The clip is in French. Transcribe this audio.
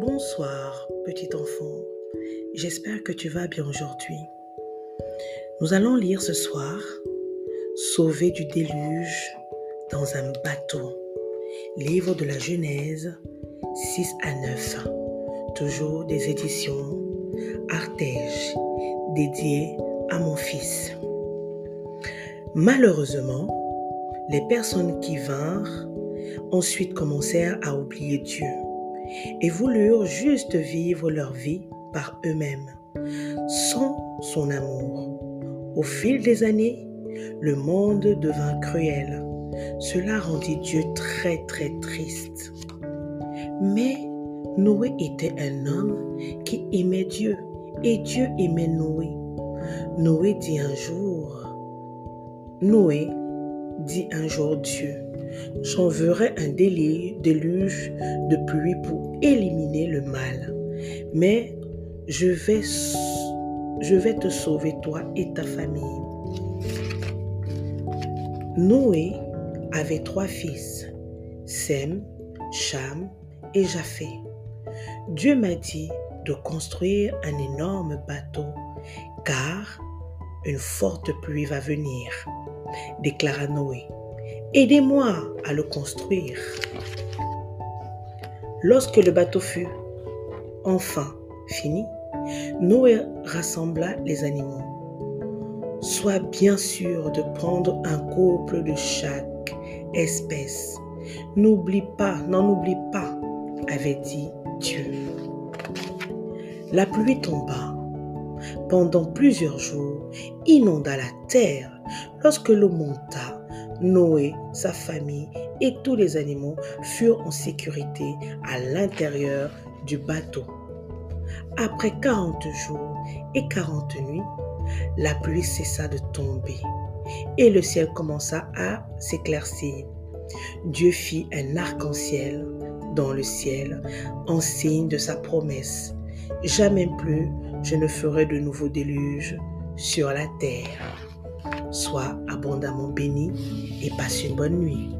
Bonsoir, petit enfant. J'espère que tu vas bien aujourd'hui. Nous allons lire ce soir Sauvé du déluge dans un bateau. Livre de la Genèse 6 à 9. Toujours des éditions Artege, dédié à mon fils. Malheureusement, les personnes qui vinrent ensuite commencèrent à oublier Dieu et voulurent juste vivre leur vie par eux-mêmes, sans son amour. Au fil des années, le monde devint cruel. Cela rendit Dieu très très triste. Mais Noé était un homme qui aimait Dieu et Dieu aimait Noé. Noé dit un jour, Noé dit un jour Dieu, j'enverrai un déluge de pluie pour éliminer le mal. Mais je vais, te sauver toi et ta famille. Noé avait trois fils, Sem, Cham et Japhé. Dieu m'a dit de construire un énorme bateau car une forte pluie va venir, déclara Noé. Aidez-moi à le construire. Lorsque le bateau fut enfin fini, Noé rassembla les animaux. Sois bien sûr de prendre un couple de chaque espèce. N'oublie pas, n'en oublie pas, avait dit Dieu. La pluie tomba pendant plusieurs jours, inonda la terre. Lorsque l'eau monta, Noé, sa famille et tous les animaux furent en sécurité à l'intérieur du bateau. Après 40 jours et 40 nuits, la pluie cessa de tomber et le ciel commença à s'éclaircir. Dieu fit un arc-en-ciel dans le ciel en signe de sa promesse. Jamais plus je ne ferai de nouveaux déluges sur la terre. Sois abondamment béni et passe une bonne nuit.